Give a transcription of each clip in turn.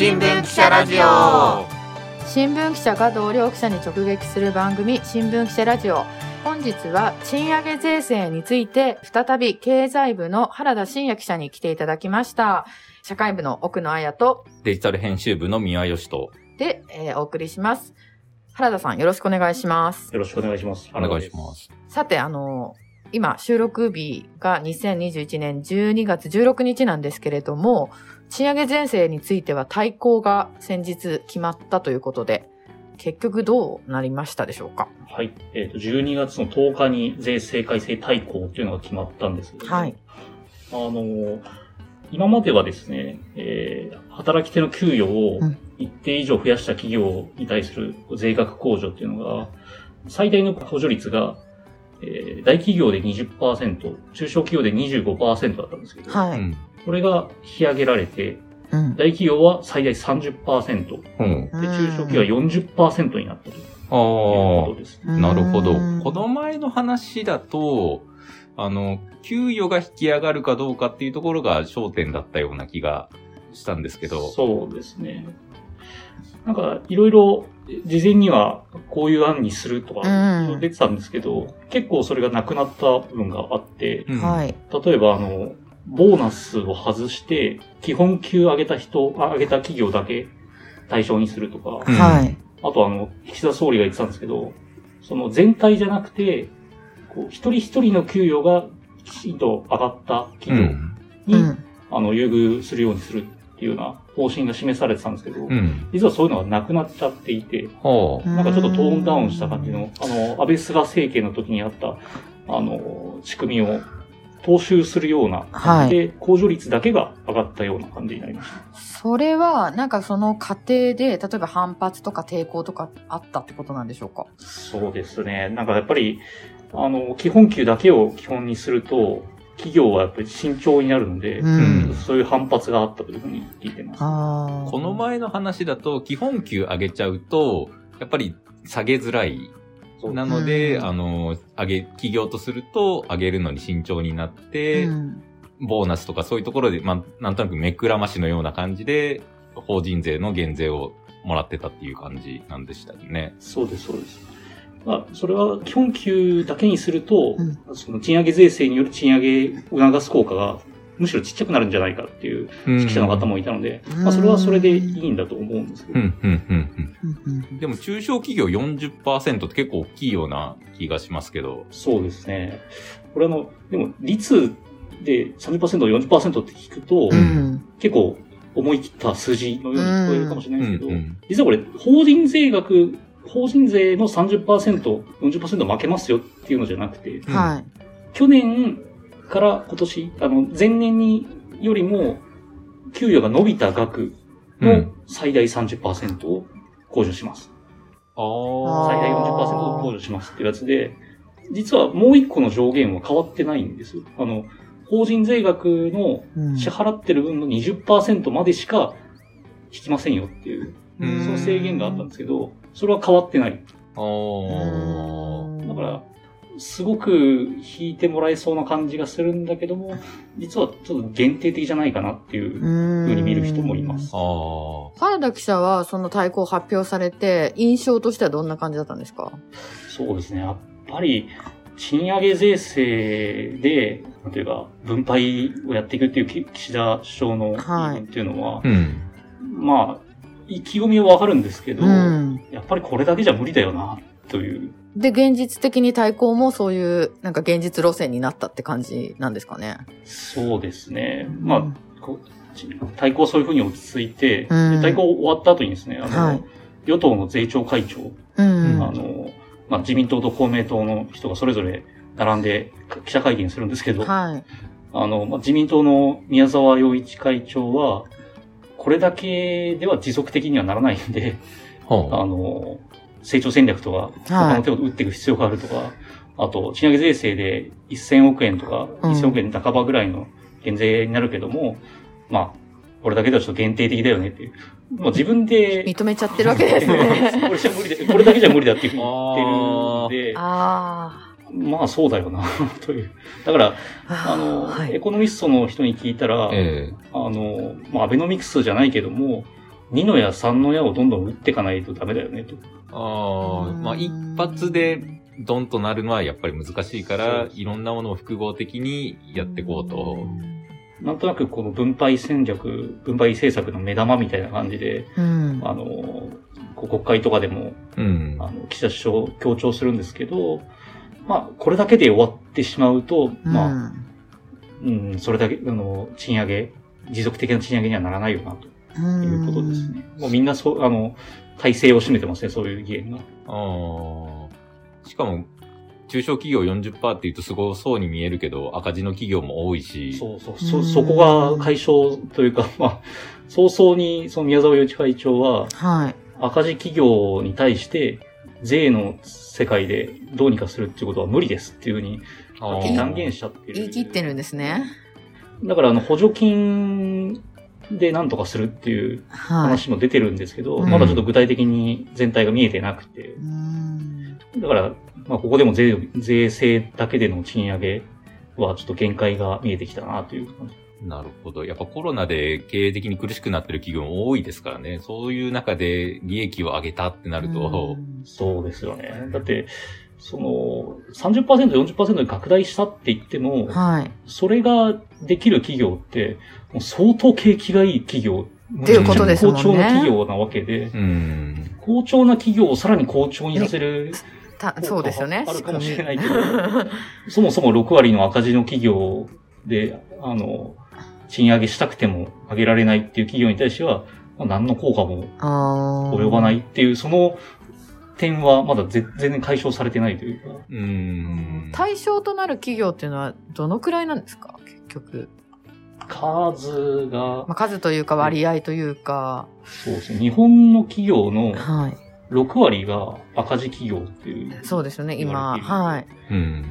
新聞記者ラジオ。新聞記者が同僚記者に直撃する番組新聞記者ラジオ。本日は賃上げ税制について再び経済部の原田真也記者に来ていただきました。社会部の奥野彩とデジタル編集部の宮吉とで、えーお送りします。原田さんよろしくお願いします。よろしくお願いします。お願いします。さてあの今収録日が2021年12月16日なんですけれども賃上げ税制については対抗が先日決まったということで結局どうなりましたでしょうか？はい。えっ、と、12月の10日に税制改正大綱っていうのが決まったんですけど、はい。あの、今まではですね、えー働き手の給与をうん一定以上増やした企業に対する税額控除っていうのが、最大の補助率が、えー大企業で20%、中小企業で25%だったんですけど、はい。うん。これが引き上げられて、うん。大企業は最大30%、うん。で、中小企業は40%になったというあことです。あ、なるほどうん。この前の話だと、あの、給与が引き上がるかどうかっていうところが焦点だったような気がしたんですけど。そうですね。なんか、いろいろ、事前にはこういう案にするとか、出てたんですけど、結構それがなくなった部分があって、うんはい。例えば、あの、ボーナスを外して、基本給上げた人、あ上げた企業だけ対象にするとか、うんはい。あとあの、岸田総理が言ってたんですけど、その全体じゃなくて、こう一人一人の給与がきちんと上がったう企業ん。に、うん。あの、優遇するようにするっていうような方針が示されてたんですけど、うん。実はそういうのがなくなっちゃっていて。なんかちょっとトーンダウンした感じの、あの、安倍菅政権の時にあった、あの、仕組みを踏襲するような感じで、控除率だけが上がったような感じになりました。それは、なんかその過程で、例えば反発とか抵抗とかあったってことなんでしょうか？そうですね。なんかやっぱり、あの、基本給だけを基本にすると、企業はやっぱり慎重になるので、んそういう反発があったというふうに聞いてます。あこの前の話だと、基本給上げちゃうと、やっぱり下げづらい。なので、うん。あの、上げ、企業とすると、上げるのに慎重になって、うん。ボーナスとかそういうところで、まあ、なんとなく目くらましのような感じで、法人税の減税をもらってたっていう感じなんでしたよね。そうです、そうです。まあ、それは基本給だけにすると、うその賃上げ税制による賃上げを促す効果がむしろちっちゃくなるんじゃないかっていううん。記者の方もいたので、うん。まあ、それはそれでいいんだと思うんですけど、でも中小企業40%って結構大きいような気がしますけど。そうですね。これあの、でも率で30%、40%って聞くと、うん結構思い切った数字のように聞こえるかもしれないですけど、うん実はこれ、法人税額、法人税の30%、40%負けますよっていうのじゃなくて、うんはい。去年から今年、あの、前年によりも、給与が伸びた額のうん最大30%を控除します。ああー最大40%を控除しますっていうやつで、実はもう一個の上限は変わってないんですよ。あの、法人税額のうん支払ってる分の20%までしか引きませんよっていう、うんその制限があったんですけど、それは変わってない。あー。だから、すごく引いてもらえそうな感じがするんだけども、実はちょっと限定的じゃないかなっていうふ風に見る人もいます。原田記者はその対抗発表されて、印象としてはどんな感じだったんですか？そうですね。やっぱり、賃上げ税制で、なんていうか、分配をやっていくっていうき岸田首相のはい言い分っていうのは、うん。まあ、意気込みはわかるんですけど、うん。やっぱりこれだけじゃ無理だよな、という。で、現実的に対抗もそういう、なんか現実路線になったって感じなんですかね。そうですね。まあ、こうち対抗そういうふうに落ち着いて、うんで対抗終わった後にですね、あの、はい与党の税調会長、うん。あの、まあ、自民党と公明党の人がそれぞれ並んで記者会見するんですけど、はい。あの、まあ、自民党の宮沢洋一会長は、これだけでは持続的にはならないんで、ほあの、成長戦略とか、他の手を打っていく必要があるとか、あと、賃上げ税制で1000億円とか、うん1000億円半ばぐらいの減税になるけども、まあ、これだけではちょっと限定的だよねっていう。まあ自分で、認めちゃってるわけですこね。れじゃ無理だ、これだけじゃ無理だっていうふうに言ってるんで、あまあそうだよな、という。だから、あ。あの、はい。エコノミストの人に聞いたら、えあの、まあ、アベノミクスじゃないけども、2の矢、3の矢をどんどん打っていかないとダメだよねと。ああ、うんまあ一発でドンとなるのはやっぱり難しいからいろんなものを複合的にやっていこうと。なんとなくこの分配戦略、分配政策の目玉みたいな感じで、うん。あの、国会とかでも、うん。あの、岸田首相強調するんですけど、まあ、これだけで終わってしまうと、まあ、うん、それだけ、あの、賃上げ、持続的な賃上げにはならないよな、とうんいうことですね。もうみんなそう、あの、体制を占めてますね、そういう議員が。ああ。しかも、中小企業40%って言うとすごそうに見えるけど、赤字の企業も多いし。そうそう、そ、うんそこが解消というか、まあ、早々に、その宮沢洋一会長は、はい。赤字企業に対して、税の世界でどうにかするっていうことは無理ですっていうふうにあー断言しちゃってる。言い切ってるんですね。だから、あの、補助金で何とかするっていうはい。話も出てるんですけど、うんまだちょっと具体的に全体が見えてなくてう、んだから、まあ、ここでも税、税制だけでの賃上げはちょっと限界が見えてきたなという感じ。なるほど。やっぱコロナで経営的に苦しくなってる企業も多いですからね。そういう中で利益を上げたってなると、うんそうですよね。だって、その、30%、40%に拡大したって言っても、はい。それができる企業って、もう相当景気がいい企業。っていうことですね好調な企業なわけで、うん。好調な企業をさらに好調にさせる、たそうですよね。あるかもしれないけ仕ど そもそも6割の赤字の企業で、あの、賃上げしたくても上げられないっていう企業に対しては、まあ、何の効果も及ばないっていう、その点はまだぜ全然解消されてないというか。うん。対象となる企業っていうのはどのくらいなんですか？結局。数がまあ、、数というか割合というか。そうですね。日本の企業のはい。6割が赤字企業っていう。そうですよね、今。はい。うん。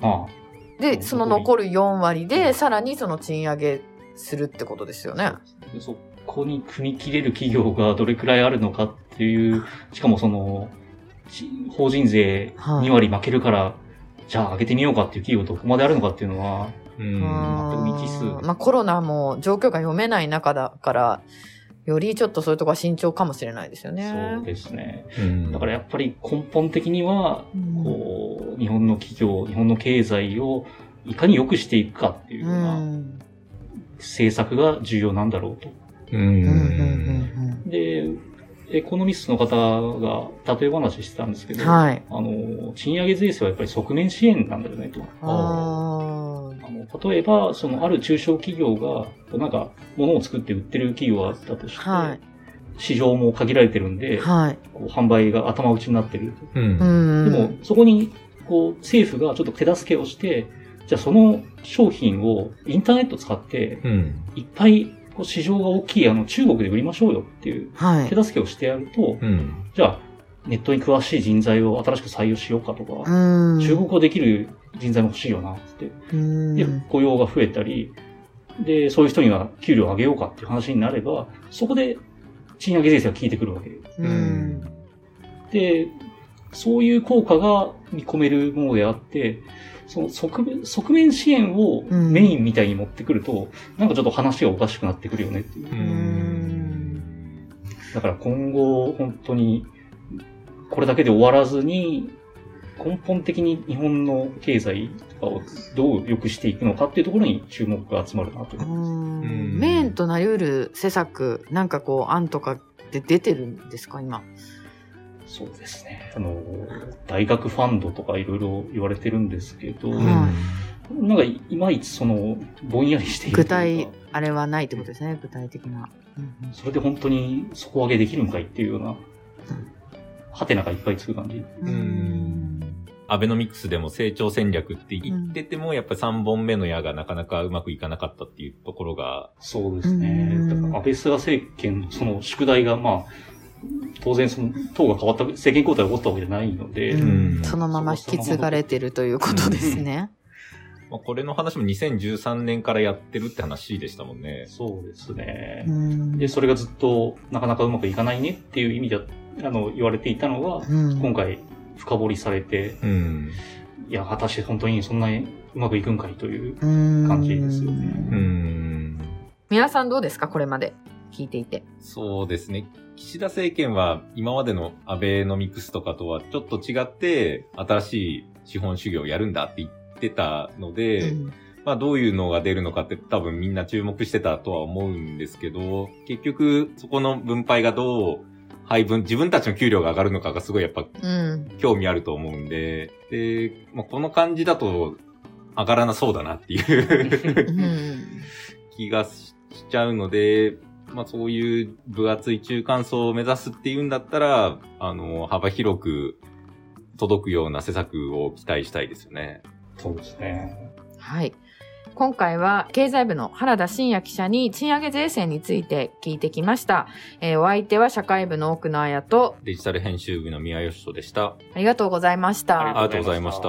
まあ、で、その残る4割で、さらにその賃上げするってことですよね。でそこに組み切れる企業がどれくらいあるのかっていう、しかもその、ち法人税はい2割負けるから、じゃあ上げてみようかっていう企業どこまであるのかっていうのは、うん。あー未知数まあコロナも状況が読めない中だから、よりちょっとそういうとこは慎重かもしれないですよね。そうですね。うんだからやっぱり根本的には、うんこう、日本の企業、日本の経済をいかに良くしていくかっていううような、ん。政策が重要なんだろうと。うん。で、エコノミストの方が例え話してたんですけど、うんはい。あの、賃上げ税制はやっぱり側面支援なんだよねと。ああの例えば、そのある中小企業が、なんか、物を作って売ってる企業があったとして、あ。はい。市場も限られてるんで、はい。こう販売が頭打ちになってると。うんう。ん。でも、そこに、こう、政府がちょっと手助けをして、じゃあその商品をインターネット使って、うん。いっぱい市場が大きいあの中国で売りましょうよっていうはい手。助けをしてやると、うん。じゃあネットに詳しい人材を新しく採用しようかとか、うん。中国語できる人材も欲しいよなって。うん。で、雇用が増えたり、で、そういう人には給料を上げようかっていう話になれば、そこで賃上げ税制が効いてくるわけうん。で、そういう効果が見込めるものであって、その側面、側面支援をうんメインみたいに持ってくると、なんかちょっと話がおかしくなってくるよねっていう。うん。だから今後、本当に、これだけで終わらずに、根本的に日本の経済とかをどう良くしていくのかっていうところに注目が集まるなと。うんメインとなり得る施策、なんかこう、案とかって出てるんですか、今？そうですね。あの、大学ファンドとかいろいろ言われてるんですけど、うんなんかいまいちその、ぼんやりしているというか具体、あれはないってことですね、具体的な。うんそれで本当に底上げできるんかいっていうような、ハテナがいっぱいつく感じ。うんうんアベノミクスでも成長戦略って言ってても、やっぱり3本目の矢がなかなかうまくいかなかったっていうところが、そうですねう。んだから安倍菅政権のその宿題が、まあ、当然その党が変わった、政権交代が起こったわけじゃないので、うんうんそのまま引き継がれてるということですね。まあ、これの話も2013年からやってるって話でしたもんね。そうですねう。んで、それがずっとなかなかうまくいかないねっていう意味で、あの、言われていたのが、うん今回深掘りされて、うん。いや、果たして本当にそんなにうまくいくんかいという。うん感じですよねうん。皆さんどうですかこれまで？聞いていて。そうですね。岸田政権は今までのアベノミクスとかとはちょっと違って、新しい資本主義をやるんだって言ってたので、うんまあどういうのが出るのかって多分みんな注目してたとは思うんですけど、結局そこの分配がどう配分、自分たちの給料が上がるのかがすごいやっぱうん。興味あると思うんで、で、まあ、この感じだと上がらなそうだなっていううん。気がしちゃうので、まあそういう分厚い中間層を目指すっていうんだったら、あの、幅広く届くような施策を期待したいですよね。そうですね。はい。今回は経済部の原田真也記者に賃上げ税制について聞いてきました。えーお相手は社会部の奥野彩とデジタル編集部の宮吉人でした。ありがとうございました。ありがとうございました。